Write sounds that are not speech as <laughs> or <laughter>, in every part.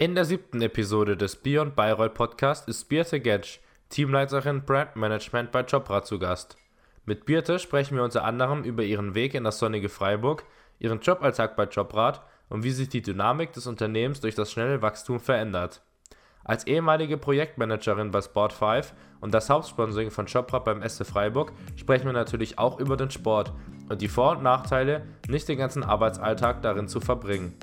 In der siebten Episode des Beyond Bayreuth Podcast ist Birte Getsch, Teamleiterin Brand Management bei Jobrat zu Gast. Mit Birte sprechen wir unter anderem über ihren Weg in das sonnige Freiburg, ihren Joballtag bei Jobrat und wie sich die Dynamik des Unternehmens durch das schnelle Wachstum verändert. Als ehemalige Projektmanagerin bei Sport5 und das Hauptsponsoring von Jobrat beim SC Freiburg sprechen wir natürlich auch über den Sport und die Vor- und Nachteile, nicht den ganzen Arbeitsalltag darin zu verbringen.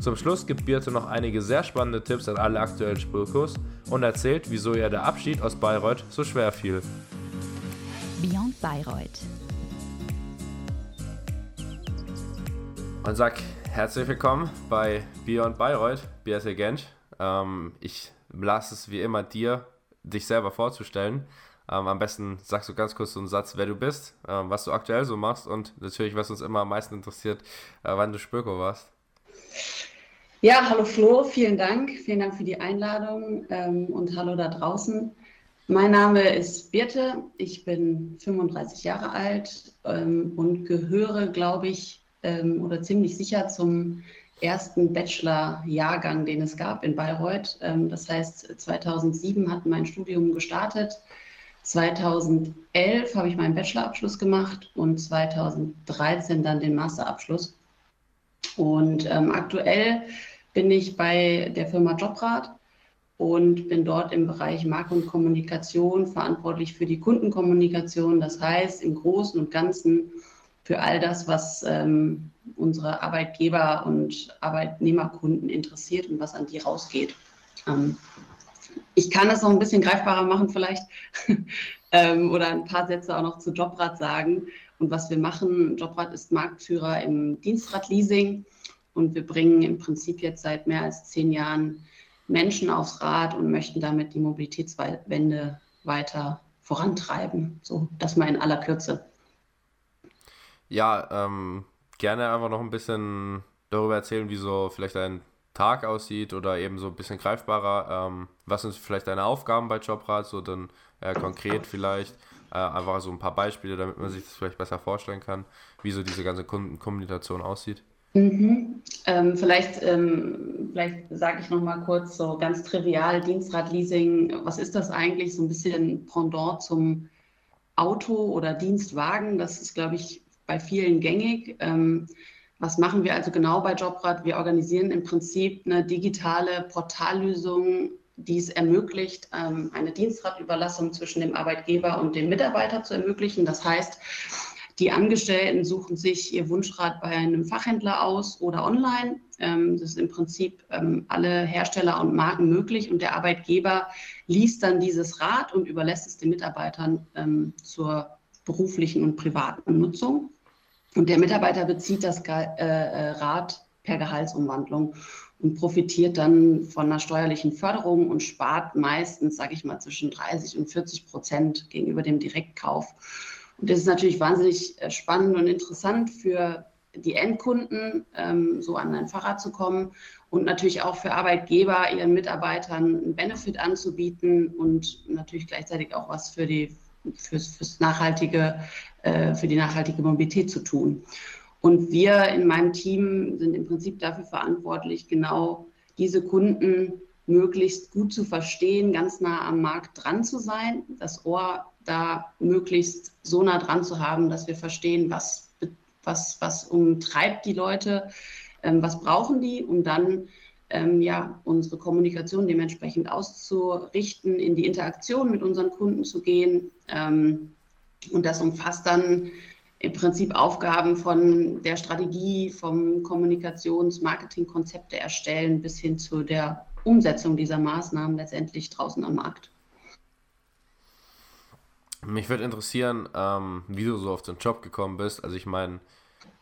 Zum Schluss gibt Birte noch einige sehr spannende Tipps an alle aktuellen Spurkurs und erzählt, wieso ihr der Abschied aus Bayreuth so schwer fiel. Beyond Bayreuth. Und sag herzlich willkommen bei Beyond Bayreuth, Birte Gensch. Ähm, ich lasse es wie immer dir, dich selber vorzustellen. Ähm, am besten sagst du ganz kurz so einen Satz, wer du bist, ähm, was du aktuell so machst und natürlich, was uns immer am meisten interessiert, äh, wann du Spöko warst. Ja, hallo Flo, vielen Dank. Vielen Dank für die Einladung ähm, und hallo da draußen. Mein Name ist Birte, ich bin 35 Jahre alt ähm, und gehöre, glaube ich, ähm, oder ziemlich sicher zum ersten Bachelor-Jahrgang, den es gab in Bayreuth. Ähm, das heißt, 2007 hat mein Studium gestartet. 2011 habe ich meinen Bachelorabschluss gemacht und 2013 dann den Masterabschluss. Und ähm, aktuell bin ich bei der Firma Jobrat und bin dort im Bereich Marke und Kommunikation verantwortlich für die Kundenkommunikation. Das heißt, im Großen und Ganzen für all das, was ähm, unsere Arbeitgeber und Arbeitnehmerkunden interessiert und was an die rausgeht. Ähm, ich kann es noch ein bisschen greifbarer machen vielleicht <laughs> ähm, oder ein paar Sätze auch noch zu Jobrat sagen. Und was wir machen, Jobrat ist Marktführer im Dienstradleasing und wir bringen im Prinzip jetzt seit mehr als zehn Jahren Menschen aufs Rad und möchten damit die Mobilitätswende weiter vorantreiben. So, das mal in aller Kürze. Ja, ähm, gerne einfach noch ein bisschen darüber erzählen, wie so vielleicht ein Tag aussieht oder eben so ein bisschen greifbarer. Ähm, was sind vielleicht deine Aufgaben bei Jobrat, so dann äh, konkret vielleicht. Äh, einfach so ein paar Beispiele, damit man sich das vielleicht besser vorstellen kann, wie so diese ganze Kundenkommunikation aussieht. Mhm. Ähm, vielleicht ähm, vielleicht sage ich noch mal kurz so ganz trivial Dienstradleasing. Was ist das eigentlich? So ein bisschen Pendant zum Auto oder Dienstwagen. Das ist, glaube ich, bei vielen gängig. Ähm, was machen wir also genau bei Jobrad? Wir organisieren im Prinzip eine digitale Portallösung die es ermöglicht, ähm, eine Dienstradüberlassung zwischen dem Arbeitgeber und dem Mitarbeiter zu ermöglichen. Das heißt, die Angestellten suchen sich ihr Wunschrad bei einem Fachhändler aus oder online. Ähm, das ist im Prinzip ähm, alle Hersteller und Marken möglich und der Arbeitgeber liest dann dieses Rad und überlässt es den Mitarbeitern zur beruflichen und privaten Nutzung. Und der Mitarbeiter bezieht das äh, äh, Rad per Gehaltsumwandlung und profitiert dann von einer steuerlichen Förderung und spart meistens, sage ich mal, zwischen 30 und 40 Prozent gegenüber dem Direktkauf. Und das ist natürlich wahnsinnig äh, spannend und interessant für die Endkunden, ähm, so an ein Fahrrad zu kommen und natürlich auch für Arbeitgeber, ihren Mitarbeitern einen Benefit anzubieten und natürlich gleichzeitig auch was für die fürs, fürs nachhaltige, äh, für die nachhaltige Mobilität zu tun. Und wir in meinem Team sind im Prinzip dafür verantwortlich, genau diese Kunden möglichst gut zu verstehen, ganz nah am Markt dran zu sein, das Ohr da möglichst so nah dran zu haben, dass wir verstehen, was, was, was umtreibt die Leute, ähm, was brauchen die, um dann ähm, ja, unsere Kommunikation dementsprechend auszurichten, in die Interaktion mit unseren Kunden zu gehen. Ähm, und das umfasst dann im Prinzip Aufgaben von der Strategie, vom Kommunikations-, Marketing-Konzepte erstellen bis hin zu der Umsetzung dieser Maßnahmen letztendlich draußen am Markt. Mich würde interessieren, ähm, wie du so auf den Job gekommen bist. Also ich meine,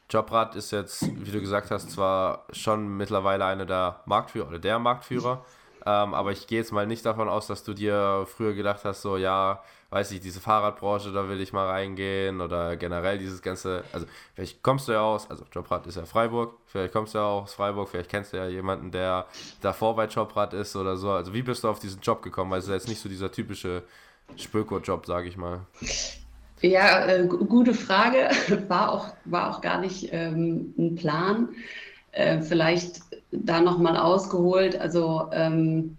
Jobrad ist jetzt, wie du gesagt hast, zwar schon mittlerweile einer der Marktführer oder der Marktführer, ähm, aber ich gehe jetzt mal nicht davon aus, dass du dir früher gedacht hast, so ja, weiß ich, diese Fahrradbranche, da will ich mal reingehen oder generell dieses ganze, also vielleicht kommst du ja aus, also Jobrad ist ja Freiburg, vielleicht kommst du ja aus Freiburg, vielleicht kennst du ja jemanden, der davor bei Jobrad ist oder so. Also wie bist du auf diesen Job gekommen? Weil es ist jetzt nicht so dieser typische Spöko-Job, sage ich mal. Ja, äh, gute Frage. <laughs> War auch, war auch gar nicht ähm, ein Plan. Äh, vielleicht da nochmal ausgeholt. Also ähm,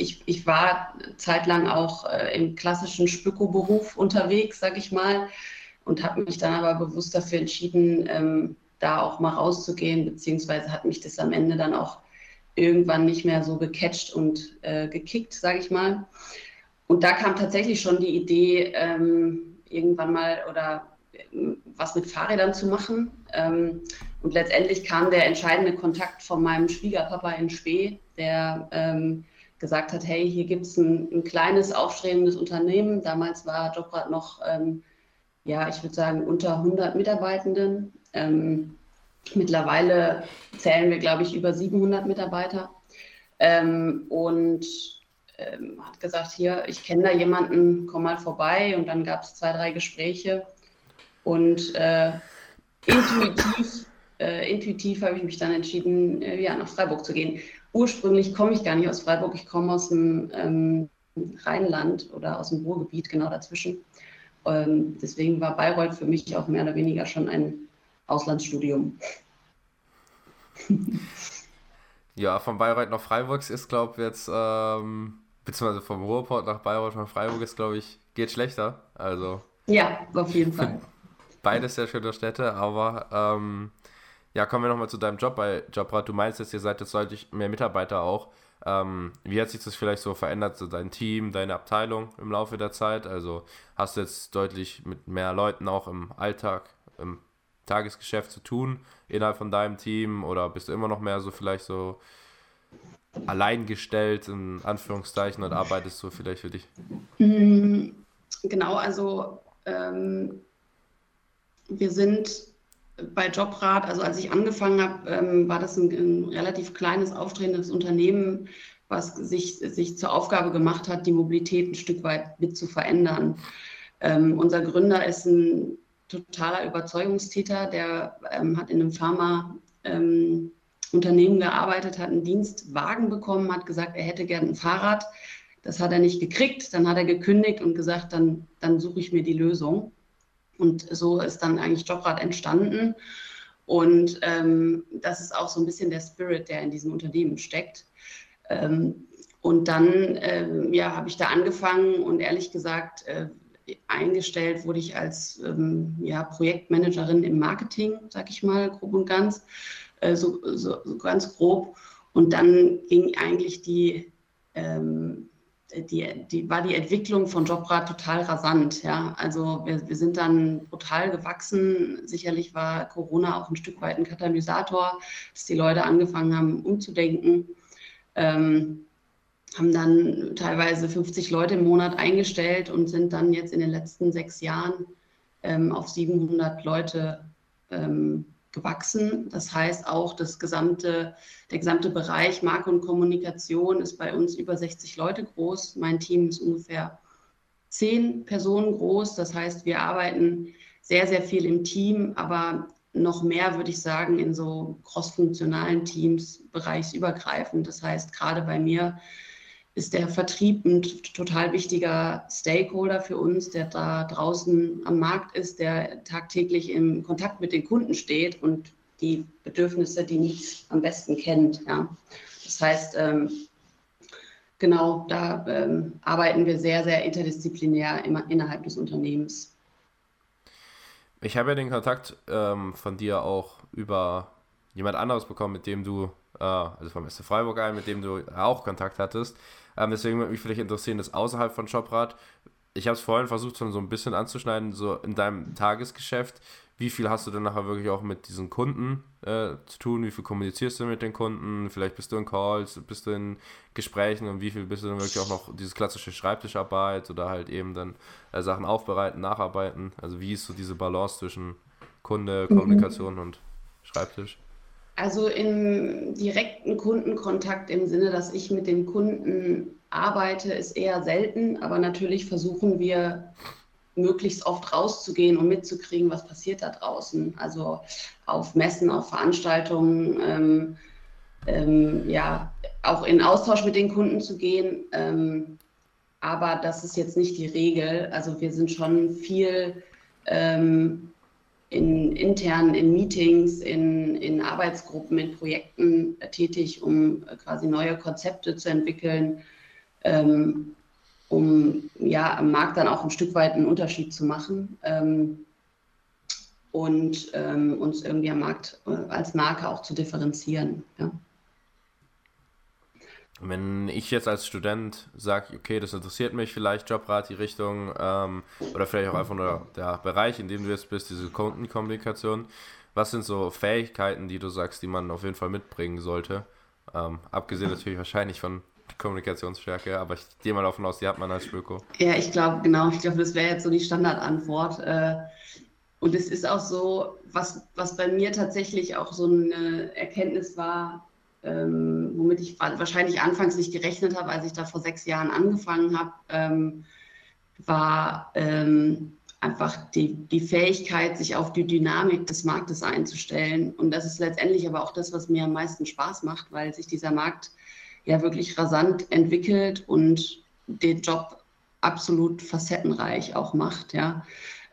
ich, ich war zeitlang auch äh, im klassischen Spüko-Beruf unterwegs, sag ich mal, und habe mich dann aber bewusst dafür entschieden, ähm, da auch mal rauszugehen, beziehungsweise hat mich das am Ende dann auch irgendwann nicht mehr so gecatcht und äh, gekickt, sage ich mal. Und da kam tatsächlich schon die Idee, ähm, irgendwann mal oder äh, was mit Fahrrädern zu machen. Ähm, und letztendlich kam der entscheidende Kontakt von meinem Schwiegerpapa in Spee, der ähm, gesagt hat, hey, hier gibt es ein, ein, kleines, aufstrebendes Unternehmen. Damals war Jobrad noch, ähm, ja, ich würde sagen, unter 100 Mitarbeitenden. Ähm, mittlerweile zählen wir, glaube ich, über 700 Mitarbeiter. Ähm, und ähm, hat gesagt, hier, ich kenne da jemanden, komm mal vorbei. Und dann gab es zwei, drei Gespräche. Und äh, intuitiv, äh, intuitiv habe ich mich dann entschieden, äh, ja, nach Freiburg zu gehen. Ursprünglich komme ich gar nicht aus Freiburg, ich komme aus dem ähm, Rheinland oder aus dem Ruhrgebiet, genau dazwischen. Ähm, deswegen war Bayreuth für mich auch mehr oder weniger schon ein Auslandsstudium. <laughs> ja, von Bayreuth nach Freiburg ist, glaube ich, jetzt, ähm, beziehungsweise vom Ruhrport nach Bayreuth nach Freiburg ist, glaube ich, geht schlechter. Also. Ja, auf jeden Fall. Beides sehr schöne Städte, aber ähm, ja, kommen wir nochmal zu deinem Job bei Jobrad. Du meinst jetzt, ihr seid jetzt deutlich mehr Mitarbeiter auch. Ähm, wie hat sich das vielleicht so verändert, so dein Team, deine Abteilung im Laufe der Zeit? Also hast du jetzt deutlich mit mehr Leuten auch im Alltag, im Tagesgeschäft zu tun innerhalb von deinem Team oder bist du immer noch mehr so vielleicht so alleingestellt in Anführungszeichen und arbeitest du vielleicht für dich? Mm, genau, also ähm, wir sind bei Jobrat, also als ich angefangen habe, ähm, war das ein, ein, relativ kleines, aufstrebendes Unternehmen, was sich, sich zur Aufgabe gemacht hat, die Mobilität ein Stück weit mit zu verändern. Ähm, unser Gründer ist ein totaler Überzeugungstäter, der ähm, hat in einem Pharma-Unternehmen ähm, gearbeitet, hat einen Dienstwagen bekommen, hat gesagt, er hätte gern ein Fahrrad. Das hat er nicht gekriegt, dann hat er gekündigt und gesagt, dann, dann suche ich mir die Lösung. Und so ist dann eigentlich Jobrad entstanden. Und ähm, das ist auch so ein bisschen der Spirit, der in diesem Unternehmen steckt. Ähm, und dann ähm, ja, habe ich da angefangen und ehrlich gesagt, äh, eingestellt wurde ich als ähm, ja, Projektmanagerin im Marketing, sag ich mal, grob und ganz, äh, so, so, so, ganz grob. Und dann ging eigentlich die ähm, die, die, war die Entwicklung von Jobrat total rasant. Ja? Also wir, wir sind dann brutal gewachsen. Sicherlich war Corona auch ein Stück weit ein Katalysator, dass die Leute angefangen haben, umzudenken. Ähm, haben dann teilweise 50 Leute im Monat eingestellt und sind dann jetzt in den letzten sechs Jahren ähm, auf 700 Leute ähm, gewachsen. Das heißt auch, das gesamte, der gesamte Bereich Marke und Kommunikation ist bei uns über 60 Leute groß. Mein Team ist ungefähr zehn Personen groß. Das heißt, wir arbeiten sehr, sehr viel im Team, aber noch mehr, würde ich sagen, in so crossfunktionalen Teams, bereichsübergreifend. Das heißt, gerade bei mir ist der Vertrieb ein total wichtiger Stakeholder für uns, der da draußen am Markt ist, der tagtäglich im Kontakt mit den Kunden steht und die Bedürfnisse, die nicht am besten kennt. Ja. Das heißt, ähm, genau, da ähm, arbeiten wir sehr, sehr interdisziplinär immer innerhalb des Unternehmens. Ich habe ja den Kontakt ähm, von dir auch über jemand anderes bekommen, mit dem du, also vom SC Freiburg ein, mit dem du auch Kontakt hattest. Ähm, deswegen würde mich vielleicht interessieren, dass außerhalb von Jobrad, ich habe es vorhin versucht, schon so ein bisschen anzuschneiden, so in deinem Tagesgeschäft, wie viel hast du denn nachher wirklich auch mit diesen Kunden äh, zu tun? Wie viel kommunizierst du mit den Kunden? Vielleicht bist du in Calls, bist du in Gesprächen und wie viel bist du dann wirklich auch noch diese klassische Schreibtischarbeit oder halt eben dann äh, Sachen aufbereiten, nacharbeiten? Also wie ist so diese Balance zwischen Kunde, mhm. Kommunikation mhm. und Schreibtisch? Also im direkten Kundenkontakt im Sinne, dass ich mit den Kunden arbeite, ist eher selten, aber natürlich versuchen wir möglichst oft rauszugehen und mitzukriegen, was passiert da draußen. Also auf Messen, auf Veranstaltungen, ähm, ähm, ja, auch in Austausch mit den Kunden zu gehen. Ähm, aber das ist jetzt nicht die Regel. Also wir sind schon viel ähm, in intern in Meetings, in, in Arbeitsgruppen, in Projekten tätig, um quasi neue Konzepte zu entwickeln, ähm, um ja am Markt dann auch ein Stück weit einen Unterschied zu machen ähm, und ähm, uns irgendwie am Markt äh, als Marke auch zu differenzieren. Ja. Wenn ich jetzt als Student sage, okay, das interessiert mich vielleicht, Jobrat, die Richtung, ähm, oder vielleicht auch einfach nur der Bereich, in dem du jetzt bist, diese Kundenkommunikation, was sind so Fähigkeiten, die du sagst, die man auf jeden Fall mitbringen sollte? Ähm, abgesehen natürlich wahrscheinlich von Kommunikationsstärke, aber ich gehe mal davon aus, die hat man als Spöko. Ja, ich glaube, genau, ich glaube, das wäre jetzt so die Standardantwort. Äh, und es ist auch so, was, was bei mir tatsächlich auch so eine Erkenntnis war, ähm, womit ich wahrscheinlich anfangs nicht gerechnet habe, als ich da vor sechs Jahren angefangen habe, ähm, war ähm, einfach die, die Fähigkeit, sich auf die Dynamik des Marktes einzustellen. Und das ist letztendlich aber auch das, was mir am meisten Spaß macht, weil sich dieser Markt ja wirklich rasant entwickelt und den Job absolut facettenreich auch macht. Ja.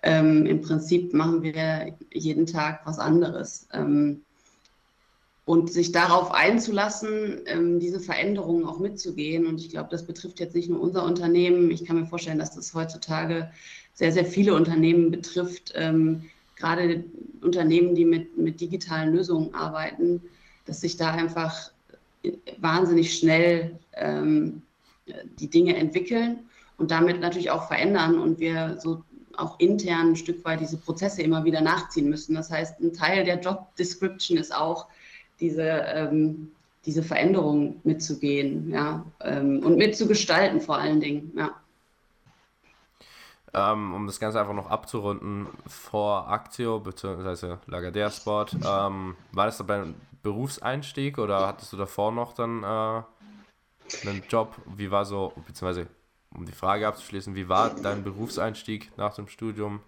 Ähm, Im Prinzip machen wir jeden Tag was anderes. Ähm, und sich darauf einzulassen, ähm, diese Veränderungen auch mitzugehen. Und ich glaube, das betrifft jetzt nicht nur unser Unternehmen. Ich kann mir vorstellen, dass das heutzutage sehr, sehr viele Unternehmen betrifft, ähm, gerade Unternehmen, die mit, mit digitalen Lösungen arbeiten, dass sich da einfach wahnsinnig schnell ähm, die Dinge entwickeln und damit natürlich auch verändern und wir so auch intern ein Stück weit diese Prozesse immer wieder nachziehen müssen. Das heißt, ein Teil der Job Description ist auch, diese, ähm, diese Veränderung mitzugehen ja, ähm, und mitzugestalten vor allen Dingen. Ja. Ähm, um das Ganze einfach noch abzurunden, vor Actio bzw. Lagardère Sport, ähm, war das dabei ein Berufseinstieg oder hattest du davor noch dann äh, einen Job? Wie war so, beziehungsweise um die Frage abzuschließen, wie war dein Berufseinstieg nach dem Studium?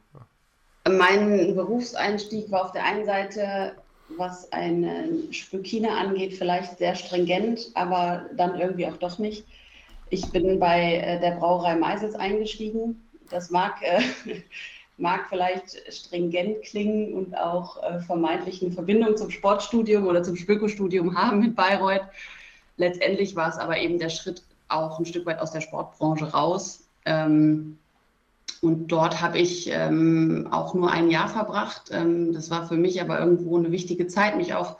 Mein Berufseinstieg war auf der einen Seite was eine Spükine angeht, vielleicht sehr stringent, aber dann irgendwie auch doch nicht. Ich bin bei äh, der Brauerei Meisels eingestiegen. Das mag, äh, <laughs> mag vielleicht stringent klingen und auch äh, vermeintlich eine Verbindung zum Sportstudium oder zum Spökostudium haben mit Bayreuth. Letztendlich war es aber eben der Schritt auch ein Stück weit aus der Sportbranche raus. Ähm, und dort habe ich ähm, auch nur ein Jahr verbracht. Ähm, das war für mich aber irgendwo eine wichtige Zeit, mich auch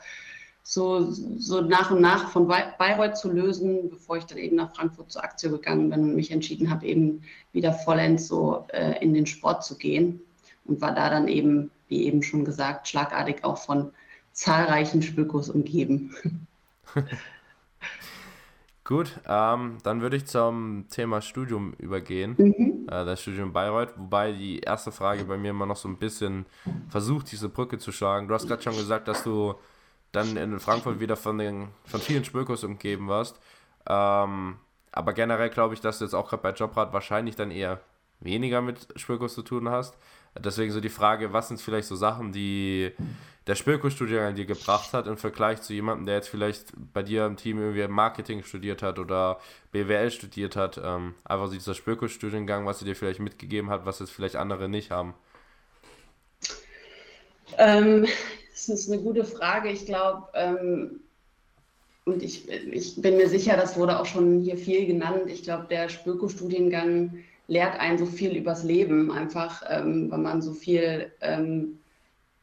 so, so nach und nach von Bayreuth zu lösen, bevor ich dann eben nach Frankfurt zur Aktie gegangen bin und mich entschieden habe, eben wieder vollends so äh, in den Sport zu gehen. Und war da dann eben, wie eben schon gesagt, schlagartig auch von zahlreichen Spökos umgeben. <laughs> Gut, ähm, dann würde ich zum Thema Studium übergehen, mhm. äh, das Studium Bayreuth, wobei die erste Frage bei mir immer noch so ein bisschen versucht, diese Brücke zu schlagen. Du hast gerade schon gesagt, dass du dann in Frankfurt wieder von, den, von vielen Spökos umgeben warst, ähm, aber generell glaube ich, dass du jetzt auch gerade bei Jobrat wahrscheinlich dann eher weniger mit Spökos zu tun hast. Deswegen so die Frage, was sind vielleicht so Sachen, die der Spöko-Studiengang dir gebracht hat im Vergleich zu jemandem, der jetzt vielleicht bei dir im Team irgendwie Marketing studiert hat oder BWL studiert hat. Ähm, einfach so dieser Spöko-Studiengang, was er dir vielleicht mitgegeben hat, was jetzt vielleicht andere nicht haben. Ähm, das ist eine gute Frage. Ich glaube, ähm, und ich, ich bin mir sicher, das wurde auch schon hier viel genannt. Ich glaube, der Spöko-Studiengang lehrt einen so viel übers Leben, einfach, ähm, weil man so viel ähm,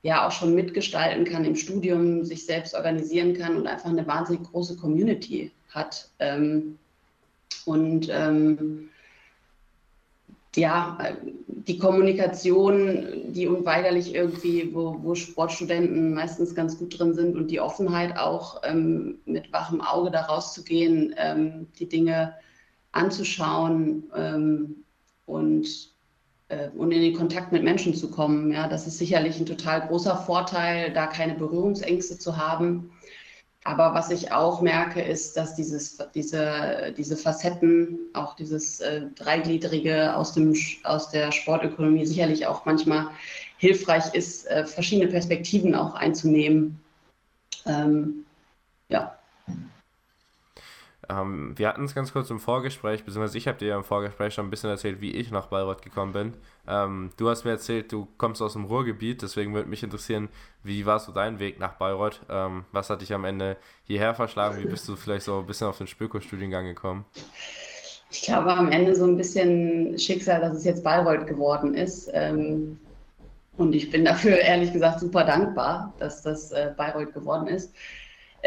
ja auch schon mitgestalten kann im Studium, sich selbst organisieren kann und einfach eine wahnsinnig große Community hat. Ähm, und ähm, ja, die Kommunikation, die unweigerlich irgendwie, wo, wo, Sportstudenten meistens ganz gut drin sind und die Offenheit auch ähm, mit wachem Auge da rauszugehen, ähm, die Dinge anzuschauen ähm, und, und in den Kontakt mit Menschen zu kommen. Ja, das ist sicherlich ein total großer Vorteil, da keine Berührungsängste zu haben. Aber was ich auch merke, ist, dass dieses, diese, diese Facetten, auch dieses äh, Dreigliedrige aus, dem, aus der Sportökonomie sicherlich auch manchmal hilfreich ist, äh, verschiedene Perspektiven auch einzunehmen. Ähm, ja. Ähm, wir hatten es ganz kurz im Vorgespräch, beziehungsweise ich habe dir ja im Vorgespräch schon ein bisschen erzählt, wie ich nach Bayreuth gekommen bin. Ähm, du hast mir erzählt, du kommst aus dem Ruhrgebiet, deswegen würde mich interessieren, wie war so dein Weg nach Bayreuth? Ähm, was hat dich am Ende hierher verschlagen? Wie bist du vielleicht so ein bisschen auf den Spöko-Studiengang gekommen? Ich glaube am Ende so ein bisschen Schicksal, dass es jetzt Bayreuth geworden ist. Ähm, und ich bin dafür <laughs> ehrlich gesagt super dankbar, dass das äh, Bayreuth geworden ist.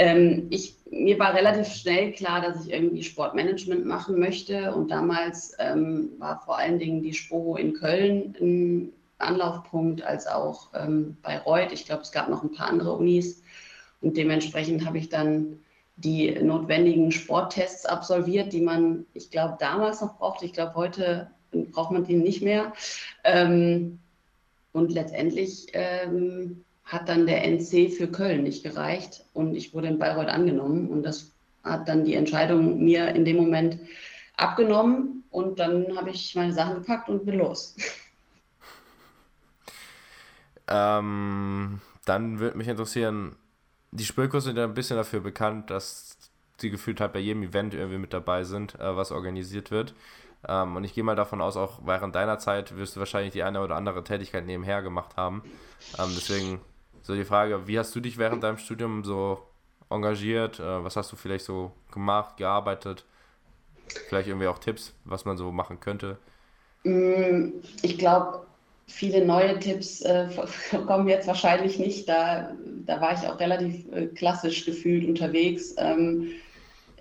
Ähm, ich, mir war relativ schnell klar, dass ich irgendwie Sportmanagement machen möchte. Und damals ähm, war vor allen Dingen die Sporo in Köln ein Anlaufpunkt, als auch ähm, Bayreuth. Ich glaube, es gab noch ein paar andere Unis. Und dementsprechend habe ich dann die notwendigen Sporttests absolviert, die man, ich glaube, damals noch brauchte. Ich glaube, heute braucht man die nicht mehr. Ähm, und letztendlich ähm, hat dann der NC für Köln nicht gereicht und ich wurde in Bayreuth angenommen und das hat dann die Entscheidung mir in dem Moment abgenommen und dann habe ich meine Sachen gepackt und bin los. Ähm, dann würde mich interessieren, die Spülkurs sind ja ein bisschen dafür bekannt, dass sie gefühlt halt bei jedem Event irgendwie mit dabei sind, äh, was organisiert wird. Ähm, und ich gehe mal davon aus, auch während deiner Zeit wirst du wahrscheinlich die eine oder andere Tätigkeit nebenher gemacht haben. Ähm, deswegen so die Frage, wie hast du dich während deinem Studium so engagiert? Äh, was hast du vielleicht so gemacht, gearbeitet? Vielleicht irgendwie auch Tipps, was man so machen könnte? Mm, ich glaube, viele neue Tipps äh, <laughs> kommen jetzt wahrscheinlich nicht. Da, da war ich auch relativ äh, klassisch gefühlt unterwegs. Ähm,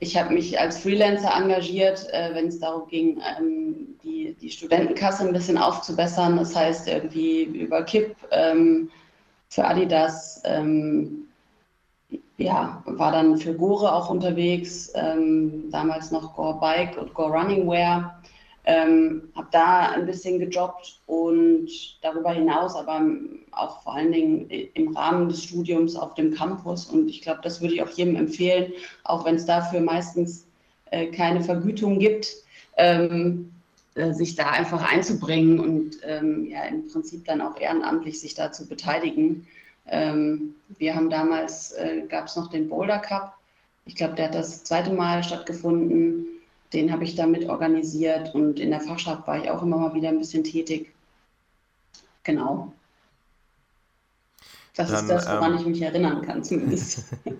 ich habe mich als Freelancer engagiert, äh, wenn es darum ging, ähm, die, die Studentenkasse ein bisschen aufzubessern. Das heißt, irgendwie über KIP ähm, für Adidas, ähm, ja, war dann für Gore auch unterwegs, ähm, damals noch Gore Bike und Gore Running Wear. Ähm, habe da ein bisschen gejobbt und darüber hinaus aber auch vor allen Dingen im Rahmen des Studiums auf dem Campus. Und ich glaube, das würde ich auch jedem empfehlen, auch wenn es dafür meistens äh, keine Vergütung gibt, ähm, äh, sich da einfach einzubringen und ähm, ja im Prinzip dann auch ehrenamtlich sich da zu beteiligen. Ähm, wir haben damals, äh, gab es noch den Boulder Cup. Ich glaube, der hat das zweite Mal stattgefunden den habe ich damit organisiert und in der Fachschaft war ich auch immer mal wieder ein bisschen tätig. Genau. Das Dann, ist das, woran ähm, ich mich erinnern kann, zumindest. <laughs>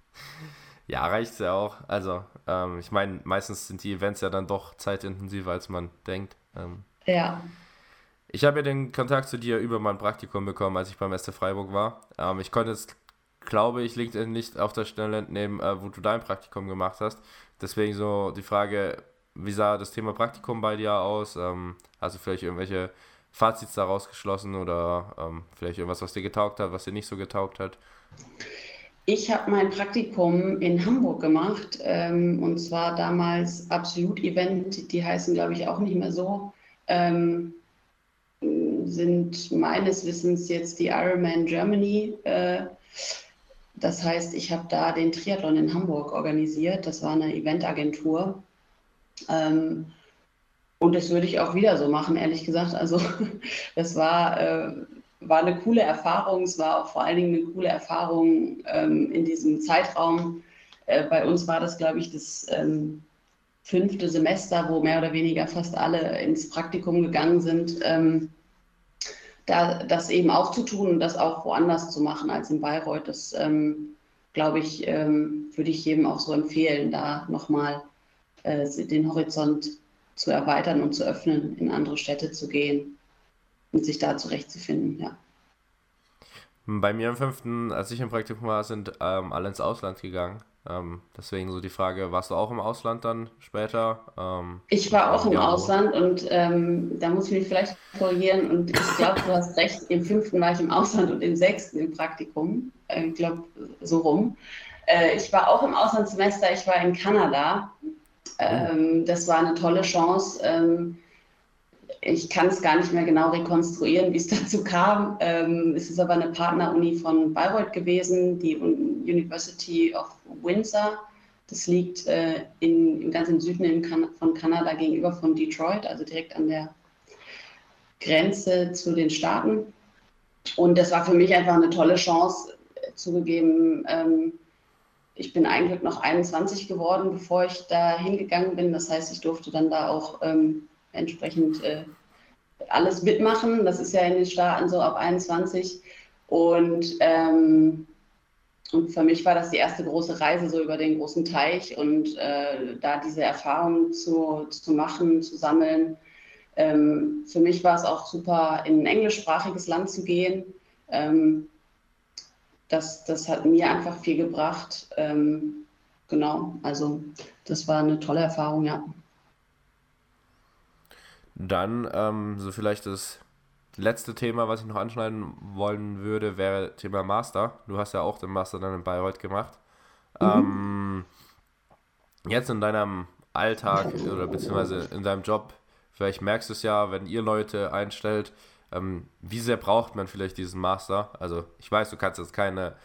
<laughs> ja, reicht ja auch. Also, ähm, ich meine, meistens sind die Events ja dann doch zeitintensiver, als man denkt. Ähm, ja. Ich habe ja den Kontakt zu dir über mein Praktikum bekommen, als ich beim ST Freiburg war. Ähm, ich konnte jetzt, glaube ich, LinkedIn nicht auf der Stelle entnehmen, äh, wo du dein Praktikum gemacht hast. Deswegen so die Frage, wie sah das Thema Praktikum bei dir aus? Ähm, hast du vielleicht irgendwelche Fazits daraus geschlossen oder ähm, vielleicht irgendwas, was dir getaugt hat, was dir nicht so getaugt hat? Ich habe mein Praktikum in Hamburg gemacht ähm, und zwar damals Absolut Event, die heißen glaube ich auch nicht mehr so, ähm, sind meines Wissens jetzt die Ironman Germany. Äh, das heißt, ich habe da den Triathlon in Hamburg organisiert. Das war eine Eventagentur. Ähm, und das würde ich auch wieder so machen, ehrlich gesagt. Also <laughs> das war, äh, war eine coole Erfahrung. Es war auch vor allen Dingen eine coole Erfahrung ähm, in diesem Zeitraum. Äh, bei uns war das, glaube ich, das ähm, fünfte Semester, wo mehr oder weniger fast alle ins Praktikum gegangen sind. Ähm, da, das eben auch zu tun und das auch woanders zu machen als in Bayreuth. Das, ähm, glaube ich, ähm, würde ich jedem auch so empfehlen, da nochmal äh, den Horizont zu erweitern und zu öffnen, in andere Städte zu gehen und sich da zurechtzufinden, ja. Bei mir im fünften, als ich im Praktikum war, sind ähm, alle ins Ausland gegangen. Ähm, deswegen so die Frage, warst du auch im Ausland dann später? Ähm, ich war auch im Ausland und ähm, da muss ich mich vielleicht korrigieren und ich glaube, du hast recht, im fünften war ich im Ausland und im sechsten im Praktikum. Äh, ich glaube, so rum. Äh, ich war auch im Auslandssemester, ich war in Kanada. Oh. das war eine tolle Chance ähm, ich kann es gar nicht mehr genau rekonstruieren, wie es <laughs> dazu kam. Ähm, es ist aber eine Partneruni von Bayreuth gewesen, die University of Windsor. Das liegt äh, in, im Süden in kan von Kanada gegenüber von Detroit, also direkt an der Grenze zu den Staaten. Und das war für mich einfach eine tolle Chance, zugegeben. Ähm, ich bin eigentlich noch 21 geworden, bevor ich da hingegangen bin. Das heißt, ich durfte dann da auch ähm, entsprechend äh, alles mitmachen. Das ist ja in den Staaten so ab 21. Und, ähm, und für mich war das die erste große Reise so über den großen Teich und äh, da diese Erfahrung zu, zu machen, zu sammeln. Ähm, für mich war es auch super, in ein englischsprachiges Land zu gehen. Ähm, das, das hat mir einfach viel gebracht. Ähm, genau, also das war eine tolle Erfahrung, ja. Dann ähm, so vielleicht das letzte Thema, was ich noch anschneiden wollen würde, wäre Thema Master. Du hast ja auch den Master dann in Bayreuth gemacht. Mhm. Ähm, jetzt in deinem Alltag oder beziehungsweise in deinem Job, vielleicht merkst du es ja, wenn ihr Leute einstellt, ähm, wie sehr braucht man vielleicht diesen Master? Also ich weiß, du kannst jetzt keine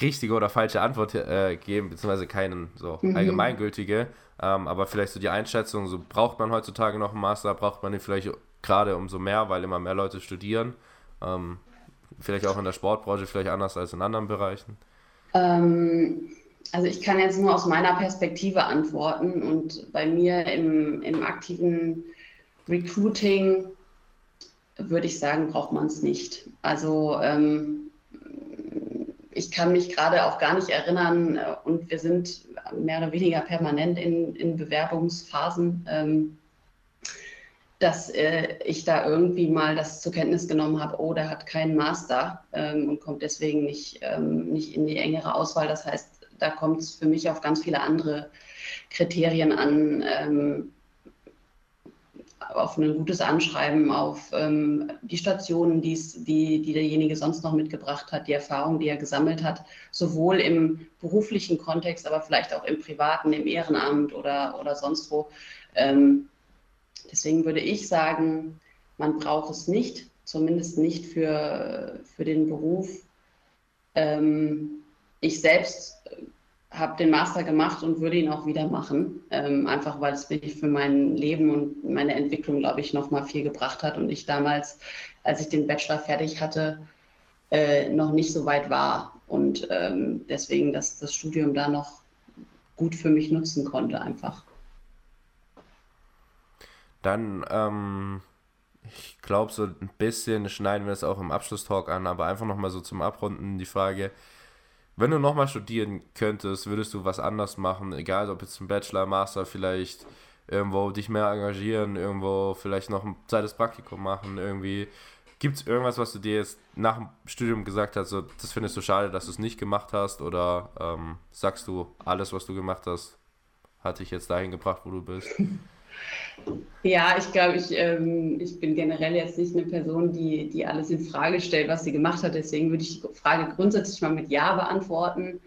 richtige oder falsche Antwort äh, geben, beziehungsweise keine so mhm. allgemeingültige, ähm, aber vielleicht so die Einschätzung, so braucht man heutzutage noch einen Master, braucht man ihn vielleicht gerade umso mehr, weil immer mehr Leute studieren. Ähm, vielleicht auch in der Sportbranche, vielleicht anders als in anderen Bereichen. Ähm, also ich kann jetzt nur aus meiner Perspektive antworten und bei mir im, im aktiven Recruiting würde ich sagen, braucht man es nicht. Also ähm, ich kann mich gerade auch gar nicht erinnern äh, und wir sind mehr oder weniger permanent in, in Bewerbungsphasen, ähm, dass äh, ich da irgendwie mal das zur Kenntnis genommen habe, oh, der hat keinen Master ähm, und kommt deswegen nicht, ähm, nicht in die engere Auswahl. Das heißt, da kommt es für mich auf ganz viele andere Kriterien an, ähm, auf ein gutes Anschreiben, auf ähm, die Stationen, die, die derjenige sonst noch mitgebracht hat, die Erfahrung, die er gesammelt hat, sowohl im beruflichen Kontext, aber vielleicht auch im privaten, im Ehrenamt oder, oder sonst wo. Ähm, deswegen würde ich sagen, man braucht es nicht, zumindest nicht für, für den Beruf. Ähm, ich selbst habe den Master gemacht und würde ihn auch wieder machen, ähm, einfach weil es mich für mein Leben und meine Entwicklung, glaube ich, noch mal viel gebracht hat und ich damals, als ich den Bachelor fertig hatte, äh, noch nicht so weit war und ähm, deswegen das, das Studium da noch gut für mich nutzen konnte einfach. Dann, ähm, ich glaube, so ein bisschen schneiden wir es auch im Abschlusstalk an, aber einfach nochmal so zum Abrunden die Frage, wenn du nochmal studieren könntest, würdest du was anders machen, egal ob jetzt ein Bachelor, Master, vielleicht irgendwo dich mehr engagieren, irgendwo vielleicht noch ein zweites Praktikum machen, irgendwie. Gibt es irgendwas, was du dir jetzt nach dem Studium gesagt hast, so, das findest du schade, dass du es nicht gemacht hast? Oder ähm, sagst du, alles, was du gemacht hast, hat dich jetzt dahin gebracht, wo du bist? <laughs> Ja, ich glaube, ich, ähm, ich bin generell jetzt nicht eine Person, die, die alles in Frage stellt, was sie gemacht hat. Deswegen würde ich die Frage grundsätzlich mal mit Ja beantworten.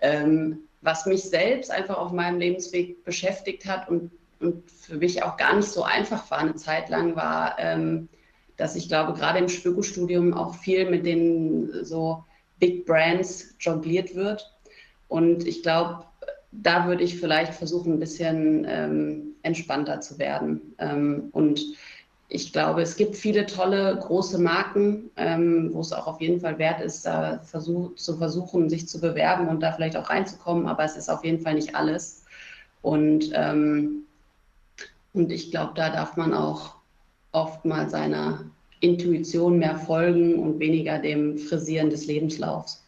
Ähm, was mich selbst einfach auf meinem Lebensweg beschäftigt hat und, und für mich auch gar nicht so einfach war eine Zeit lang, war, ähm, dass ich glaube, gerade im Spöko-Studium auch viel mit den so Big Brands jongliert wird. Und ich glaube, da würde ich vielleicht versuchen, ein bisschen ähm, entspannter zu werden. Ähm, und ich glaube, es gibt viele tolle große Marken, ähm, wo es auch auf jeden Fall wert ist, da versuch, zu versuchen, sich zu bewerben und da vielleicht auch reinzukommen. Aber es ist auf jeden Fall nicht alles. Und, ähm, und ich glaube, da darf man auch oft mal seiner Intuition mehr folgen und weniger dem Frisieren des Lebenslaufs.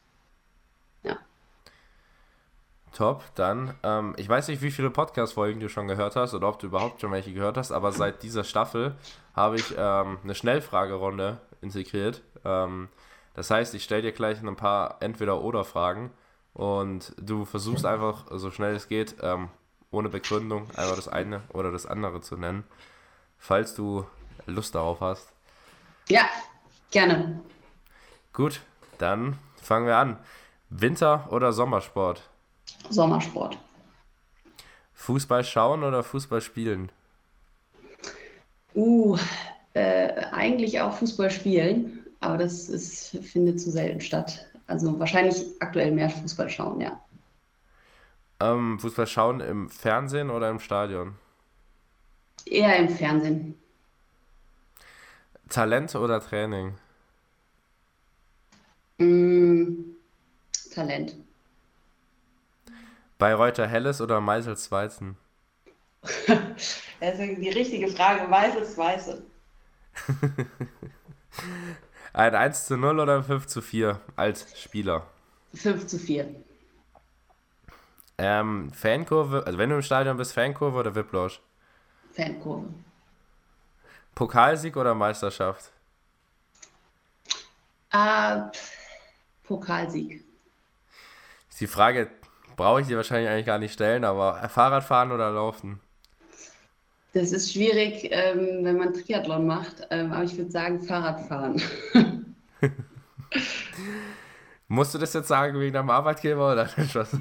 Top, dann, ähm, ich weiß nicht, wie viele Podcast-Folgen du schon gehört hast oder ob du überhaupt schon welche gehört hast, aber seit dieser Staffel habe ich ähm, eine Schnellfragerunde integriert. Ähm, das heißt, ich stelle dir gleich ein paar Entweder-Oder-Fragen und du versuchst einfach, so schnell es geht, ähm, ohne Begründung, einfach das eine oder das andere zu nennen, falls du Lust darauf hast. Ja, gerne. Gut, dann fangen wir an. Winter- oder Sommersport? Sommersport. Fußball schauen oder Fußball spielen? Uh, äh, eigentlich auch Fußball spielen, aber das ist, findet zu selten statt. Also wahrscheinlich aktuell mehr Fußball schauen, ja. Ähm, Fußball schauen im Fernsehen oder im Stadion? Eher im Fernsehen. Talent oder Training? Mm, Talent. Bayreuther Helles oder Meisels Weizen? <laughs> Das ist die richtige Frage. Weißes <laughs> Weiße. Ein 1 zu 0 oder ein 5 zu 4 als Spieler? 5 zu 4. Ähm, Fankurve, also wenn du im Stadion bist, Fankurve oder Wiplosch? Fankurve. Pokalsieg oder Meisterschaft? Äh, Pokalsieg. Die Frage brauche ich dir wahrscheinlich eigentlich gar nicht stellen, aber Fahrradfahren oder Laufen? Das ist schwierig, ähm, wenn man Triathlon macht, ähm, aber ich würde sagen Fahrradfahren. <laughs> Musst du das jetzt sagen wegen deinem Arbeitgeber oder <laughs> was?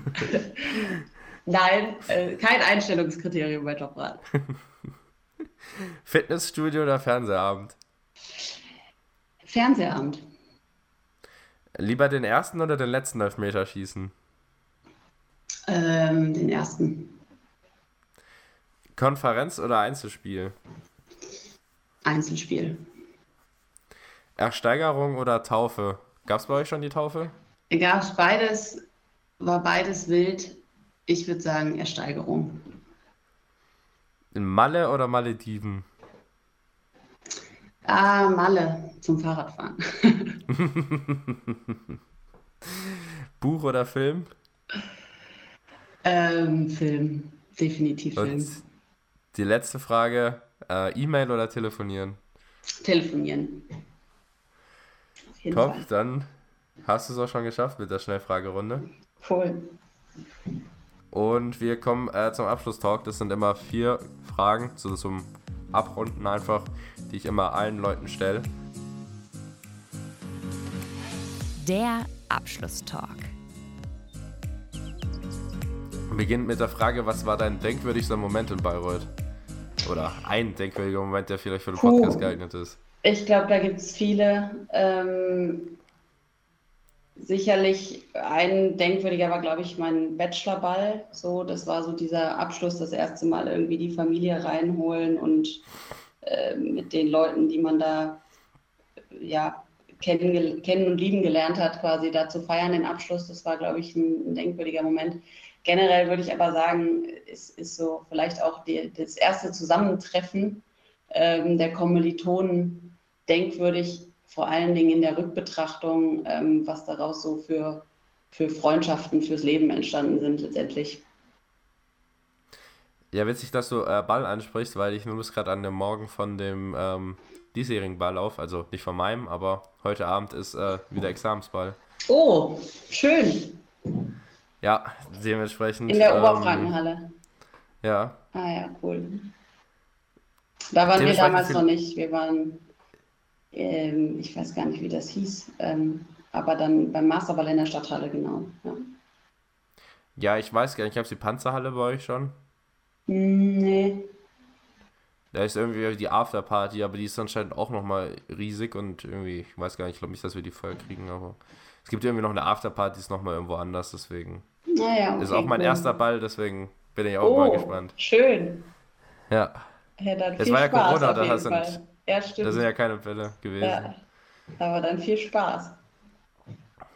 Nein, äh, kein Einstellungskriterium bei Jobrad. <laughs> Fitnessstudio oder Fernsehabend? Fernsehabend. Lieber den ersten oder den letzten Elfmeter schießen? Ähm, den ersten. Konferenz oder Einzelspiel? Einzelspiel. Ersteigerung oder Taufe? Gab es bei euch schon die Taufe? Gab beides, war beides wild. Ich würde sagen Ersteigerung. In Malle oder Malediven? Ah, Malle zum Fahrradfahren. <laughs> Buch oder Film? Ähm, Film. Definitiv Und Film. die letzte Frage: äh, E-Mail oder telefonieren? Telefonieren. Top, Fall. dann hast du es auch schon geschafft mit der Schnellfragerunde. Cool. Und wir kommen äh, zum Abschlusstalk. Das sind immer vier Fragen so zum Abrunden einfach, die ich immer allen Leuten stelle. Der Abschlusstalk. Beginnt mit der Frage, was war dein denkwürdigster Moment in Bayreuth? Oder ein denkwürdiger Moment, der vielleicht für den Puh. Podcast geeignet ist. Ich glaube, da gibt es viele. Ähm, sicherlich ein denkwürdiger war, glaube ich, mein Bachelorball. So, das war so dieser Abschluss, das erste Mal irgendwie die Familie reinholen und äh, mit den Leuten, die man da ja kennen, kennen und lieben gelernt hat, quasi da zu feiern, den Abschluss. Das war, glaube ich, ein, ein denkwürdiger Moment. Generell würde ich aber sagen, es ist so vielleicht auch die, das erste Zusammentreffen ähm, der Kommilitonen denkwürdig, vor allen Dingen in der Rückbetrachtung, ähm, was daraus so für, für Freundschaften fürs Leben entstanden sind letztendlich. Ja, witzig, dass du äh, Ball ansprichst, weil ich muss gerade an dem Morgen von dem ähm, diesjährigen Ball auf, also nicht von meinem, aber heute Abend ist äh, wieder Examensball. Oh, schön. Ja, dementsprechend. In der ähm, Oberfrankenhalle. Ja, Ah ja, cool. Da waren wir damals noch nicht. Wir waren, ähm, ich weiß gar nicht, wie das hieß, ähm, aber dann beim Masterball in der Stadthalle, genau. Ja. ja, ich weiß gar nicht, ich habe die Panzerhalle bei euch schon. Hm, Nee, Da ist irgendwie die Afterparty, aber die ist anscheinend auch nochmal riesig und irgendwie, ich weiß gar nicht, ich glaube nicht, dass wir die voll kriegen, aber es gibt irgendwie noch eine Afterparty, die ist nochmal irgendwo anders, deswegen. Naja. ist okay, auch mein cool. erster Ball, deswegen bin ich auch Oh, mal gespannt. schön. Ja, Ja, dann Es war ja Spaß Corona, da sind-. Ja, da sind ja keine Fälle gewesen. Ja, aber dann viel Spaß.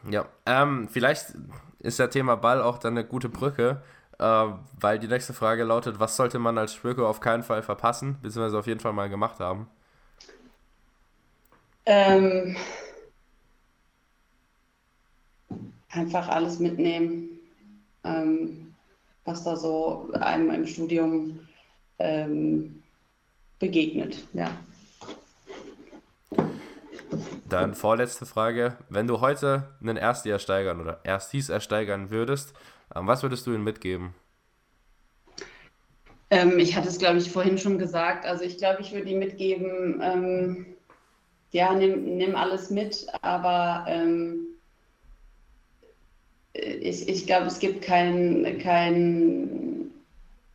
Ja, ähm, vielleicht ist der Thema Ball auch dann eine gute Brücke, äh, weil die nächste Frage lautet, was sollte man als Spöko auf keinen Fall verpassen, beziehungsweise auf jeden Fall mal gemacht haben? Ähm, einfach alles mitnehmen, ähm, was da so einem im Studium ähm, begegnet. Ja. Dann vorletzte Frage, wenn du heute einen Ersti ersteigern oder Erstis ersteigern würdest, ähm, was würdest du ihnen mitgeben? Ähm, ich hatte es, glaube ich, vorhin schon gesagt. Also ich glaube, ich würde ihm mitgeben, ähm, ja, nimm, nimm alles mit, aber ähm, ich, ich glaube, es gibt keinen, kein,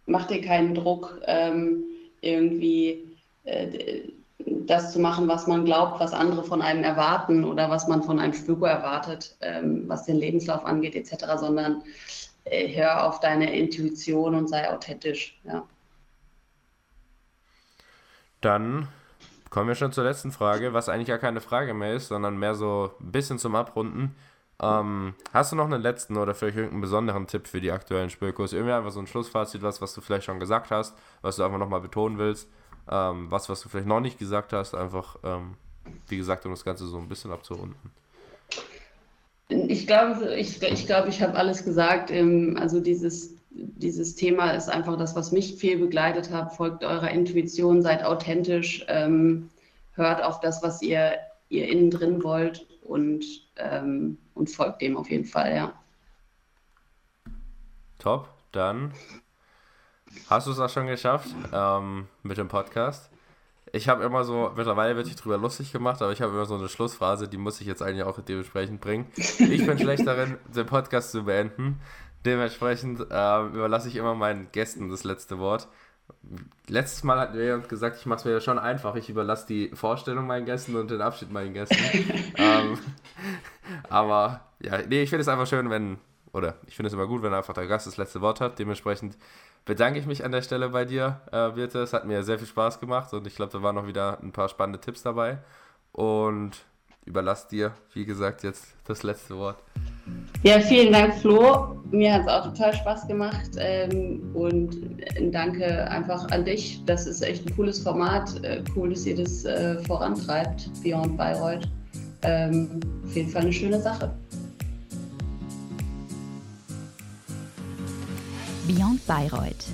mach dir keinen Druck, ähm, irgendwie äh, das zu machen, was man glaubt, was andere von einem erwarten oder was man von einem Spüko erwartet, ähm, was den Lebenslauf angeht, etc., sondern äh, hör auf deine Intuition und sei authentisch. Ja. Dann kommen wir schon zur letzten Frage, was eigentlich gar keine Frage mehr ist, sondern mehr so ein bisschen zum Abrunden. Ähm, hast du noch einen letzten oder vielleicht irgendeinen besonderen Tipp für die aktuellen Spülkurs? Irgendwie einfach so ein Schlussfazit, was, was du vielleicht schon gesagt hast, was du einfach nochmal betonen willst, ähm, was, was du vielleicht noch nicht gesagt hast, einfach, ähm, wie gesagt, um das Ganze so ein bisschen abzurunden. Ich glaube, ich, ich, glaube, ich habe alles gesagt. Ähm, also dieses, dieses Thema ist einfach das, was mich viel begleitet hat. Folgt eurer Intuition, seid authentisch, ähm, hört auf das, was ihr, ihr innen drin wollt und, ähm, und folgt dem auf jeden Fall, ja. Top, dann hast du es auch schon geschafft ähm, mit dem Podcast. Ich habe immer so, mittlerweile wird sich drüber lustig gemacht, aber ich habe immer so eine Schlussphrase, die muss ich jetzt eigentlich auch dementsprechend bringen. Ich bin schlecht darin, den Podcast zu beenden. Dementsprechend äh, überlasse ich immer meinen Gästen das letzte Wort. Letztes Mal hat Leon gesagt, ich mache es mir ja schon einfach. Ich überlasse die Vorstellung meinen Gästen und den Abschied meinen Gästen. <laughs> ähm, aber ja, nee, ich finde es einfach schön, wenn, oder ich finde es immer gut, wenn einfach der Gast das letzte Wort hat. Dementsprechend bedanke ich mich an der Stelle bei dir, äh, Birte. Es hat mir sehr viel Spaß gemacht und ich glaube, da waren noch wieder ein paar spannende Tipps dabei. Und überlasse dir, wie gesagt, jetzt das letzte Wort. Ja, vielen Dank, Flo. Mir hat es auch total Spaß gemacht ähm, und danke einfach an dich. Das ist echt ein cooles Format. Äh, cool, dass ihr das äh, vorantreibt, Beyond Bayreuth. Ähm, auf jeden Fall eine schöne Sache. Beyond Bayreuth